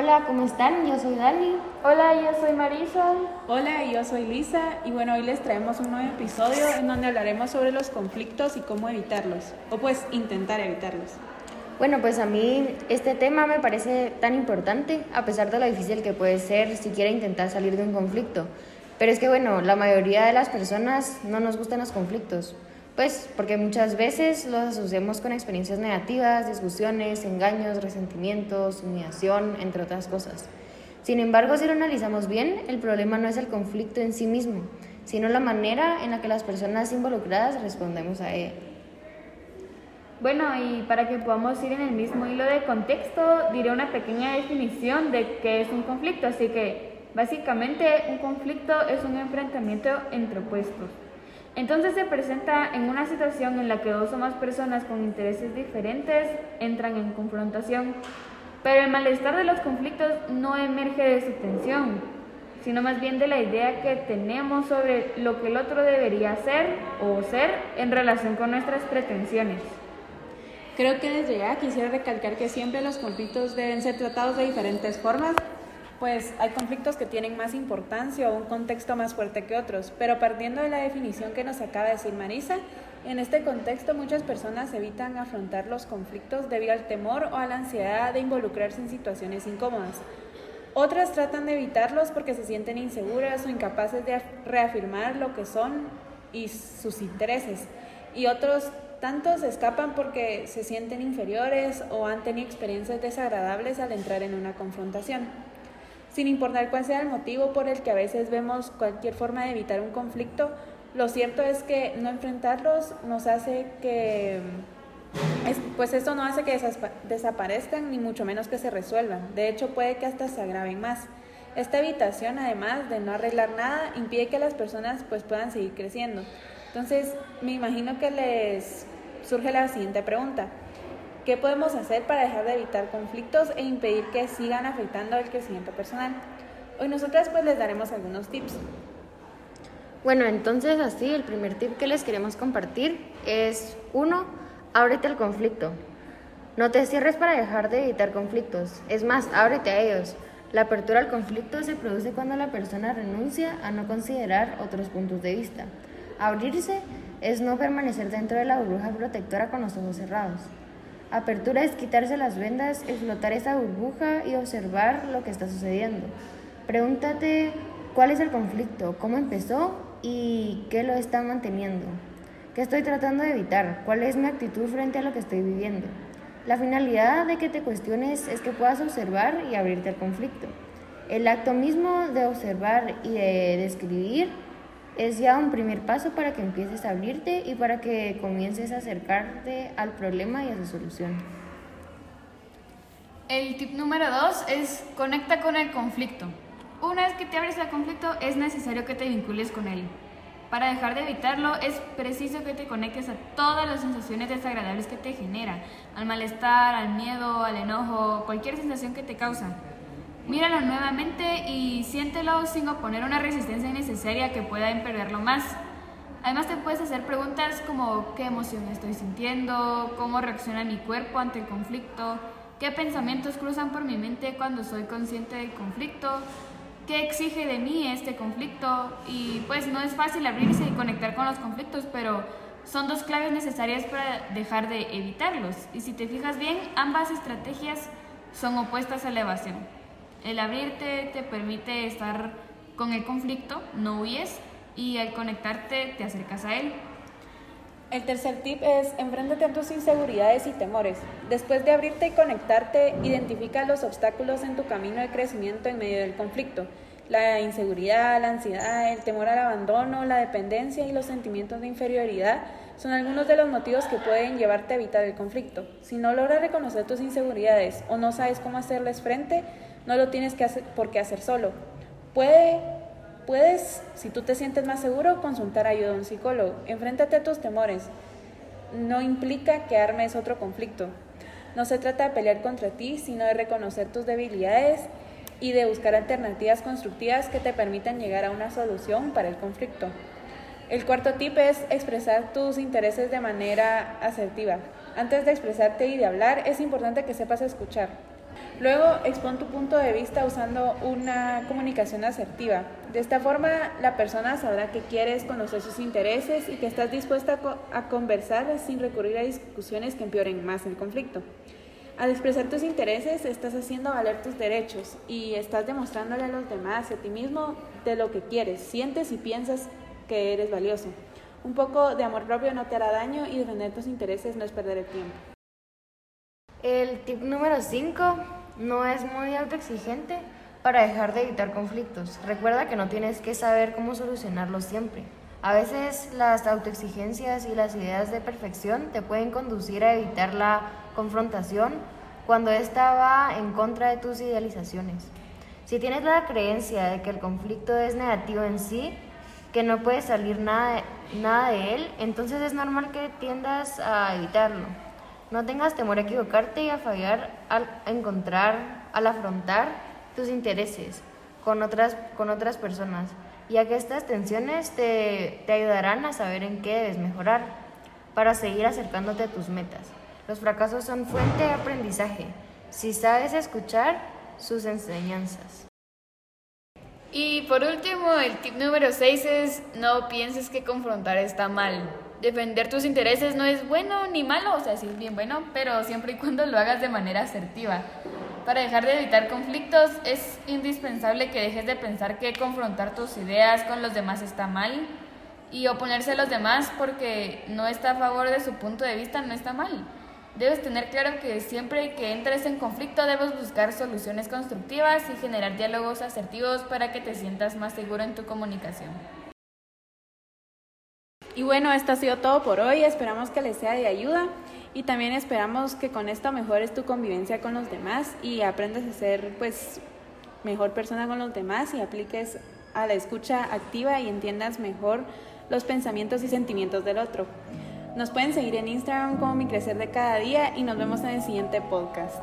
Hola, ¿cómo están? Yo soy Dani. Hola, yo soy Marisa. Hola, yo soy Lisa y bueno, hoy les traemos un nuevo episodio en donde hablaremos sobre los conflictos y cómo evitarlos, o pues intentar evitarlos. Bueno, pues a mí este tema me parece tan importante, a pesar de lo difícil que puede ser si quiere intentar salir de un conflicto. Pero es que bueno, la mayoría de las personas no nos gustan los conflictos. Pues porque muchas veces los asociamos con experiencias negativas, discusiones, engaños, resentimientos, humillación, entre otras cosas. Sin embargo, si lo analizamos bien, el problema no es el conflicto en sí mismo, sino la manera en la que las personas involucradas respondemos a él. Bueno, y para que podamos ir en el mismo hilo de contexto, diré una pequeña definición de qué es un conflicto. Así que, básicamente, un conflicto es un enfrentamiento entre opuestos. Entonces se presenta en una situación en la que dos o más personas con intereses diferentes entran en confrontación, pero el malestar de los conflictos no emerge de su tensión, sino más bien de la idea que tenemos sobre lo que el otro debería hacer o ser en relación con nuestras pretensiones. Creo que desde ya quisiera recalcar que siempre los conflictos deben ser tratados de diferentes formas pues hay conflictos que tienen más importancia o un contexto más fuerte que otros, pero partiendo de la definición que nos acaba de decir Marisa, en este contexto muchas personas evitan afrontar los conflictos debido al temor o a la ansiedad de involucrarse en situaciones incómodas. Otras tratan de evitarlos porque se sienten inseguras o incapaces de reafirmar lo que son y sus intereses. Y otros tantos escapan porque se sienten inferiores o han tenido experiencias desagradables al entrar en una confrontación sin importar cuál sea el motivo por el que a veces vemos cualquier forma de evitar un conflicto, lo cierto es que no enfrentarlos nos hace que, pues esto no hace que desaparezcan ni mucho menos que se resuelvan. De hecho, puede que hasta se agraven más. Esta evitación, además de no arreglar nada, impide que las personas pues puedan seguir creciendo. Entonces, me imagino que les surge la siguiente pregunta. ¿Qué podemos hacer para dejar de evitar conflictos e impedir que sigan afectando el crecimiento personal? Hoy nosotras pues les daremos algunos tips. Bueno, entonces así el primer tip que les queremos compartir es uno, ábrete al conflicto. No te cierres para dejar de evitar conflictos. Es más, ábrete a ellos. La apertura al conflicto se produce cuando la persona renuncia a no considerar otros puntos de vista. Abrirse es no permanecer dentro de la burbuja protectora con los ojos cerrados. Apertura es quitarse las vendas, explotar esa burbuja y observar lo que está sucediendo. Pregúntate cuál es el conflicto, cómo empezó y qué lo está manteniendo. ¿Qué estoy tratando de evitar? ¿Cuál es mi actitud frente a lo que estoy viviendo? La finalidad de que te cuestiones es que puedas observar y abrirte al conflicto. El acto mismo de observar y de describir es ya un primer paso para que empieces a abrirte y para que comiences a acercarte al problema y a su solución. El tip número dos es conecta con el conflicto. Una vez que te abres al conflicto es necesario que te vincules con él. Para dejar de evitarlo es preciso que te conectes a todas las sensaciones desagradables que te genera, al malestar, al miedo, al enojo, cualquier sensación que te causa. Míralo nuevamente y siéntelo sin oponer una resistencia innecesaria que pueda empeorarlo más. Además te puedes hacer preguntas como qué emoción estoy sintiendo, cómo reacciona mi cuerpo ante el conflicto, qué pensamientos cruzan por mi mente cuando soy consciente del conflicto, qué exige de mí este conflicto y pues no es fácil abrirse y conectar con los conflictos, pero son dos claves necesarias para dejar de evitarlos. Y si te fijas bien, ambas estrategias son opuestas a la evasión. El abrirte te permite estar con el conflicto, no huyes y al conectarte te acercas a él. El tercer tip es enfréntate a tus inseguridades y temores. Después de abrirte y conectarte, identifica los obstáculos en tu camino de crecimiento en medio del conflicto. La inseguridad, la ansiedad, el temor al abandono, la dependencia y los sentimientos de inferioridad son algunos de los motivos que pueden llevarte a evitar el conflicto. Si no logras reconocer tus inseguridades o no sabes cómo hacerles frente, no lo tienes que hacer, por qué hacer solo. Puede, puedes, si tú te sientes más seguro, consultar ayuda a un psicólogo. Enfréntate a tus temores. No implica que armes otro conflicto. No se trata de pelear contra ti, sino de reconocer tus debilidades y de buscar alternativas constructivas que te permitan llegar a una solución para el conflicto. El cuarto tip es expresar tus intereses de manera asertiva. Antes de expresarte y de hablar, es importante que sepas escuchar. Luego, expon tu punto de vista usando una comunicación asertiva. De esta forma, la persona sabrá que quieres conocer sus intereses y que estás dispuesta a, conversar sin recurrir a discusiones que empeoren más el conflicto. Al expresar tus intereses, estás haciendo valer tus derechos y estás demostrándole a los demás y a ti mismo de lo que quieres, sientes y piensas que eres valioso. Un poco de amor propio no te hará daño y defender tus intereses no es perder el tiempo. El tip número 5 no es muy autoexigente para dejar de evitar conflictos. Recuerda que no tienes que saber cómo solucionarlos siempre. A veces las autoexigencias y las ideas de perfección te pueden conducir a evitar la confrontación cuando ésta va en contra de tus idealizaciones. Si tienes la creencia de que el conflicto es negativo en sí, que no puede salir nada nada de él, entonces es normal que tiendas a evitarlo. No tengas temor a equivocarte y a fallar al encontrar, al afrontar tus intereses con otras, con otras personas, ya que estas tensiones te, te ayudarán a saber en qué debes mejorar para seguir acercándote a tus metas. Los fracasos son fuente de aprendizaje si sabes escuchar sus enseñanzas. Y por último, el tip número 6 es no pienses que confrontar está mal. Defender tus intereses no es bueno ni malo, o sea, sí es bien bueno, pero siempre y cuando lo hagas de manera asertiva. Para dejar de evitar conflictos es indispensable que dejes de pensar que confrontar tus ideas con los demás está mal y oponerse a los demás porque no está a favor de su punto de vista no está mal. Debes tener claro que siempre que entres en conflicto debes buscar soluciones constructivas y generar diálogos asertivos para que te sientas más seguro en tu comunicación. Y bueno, esto ha sido todo por hoy. Esperamos que les sea de ayuda y también esperamos que con esto mejores tu convivencia con los demás y aprendas a ser pues mejor persona con los demás y apliques a la escucha activa y entiendas mejor los pensamientos y sentimientos del otro. Nos pueden seguir en Instagram como Mi Crecer de Cada Día y nos vemos en el siguiente podcast.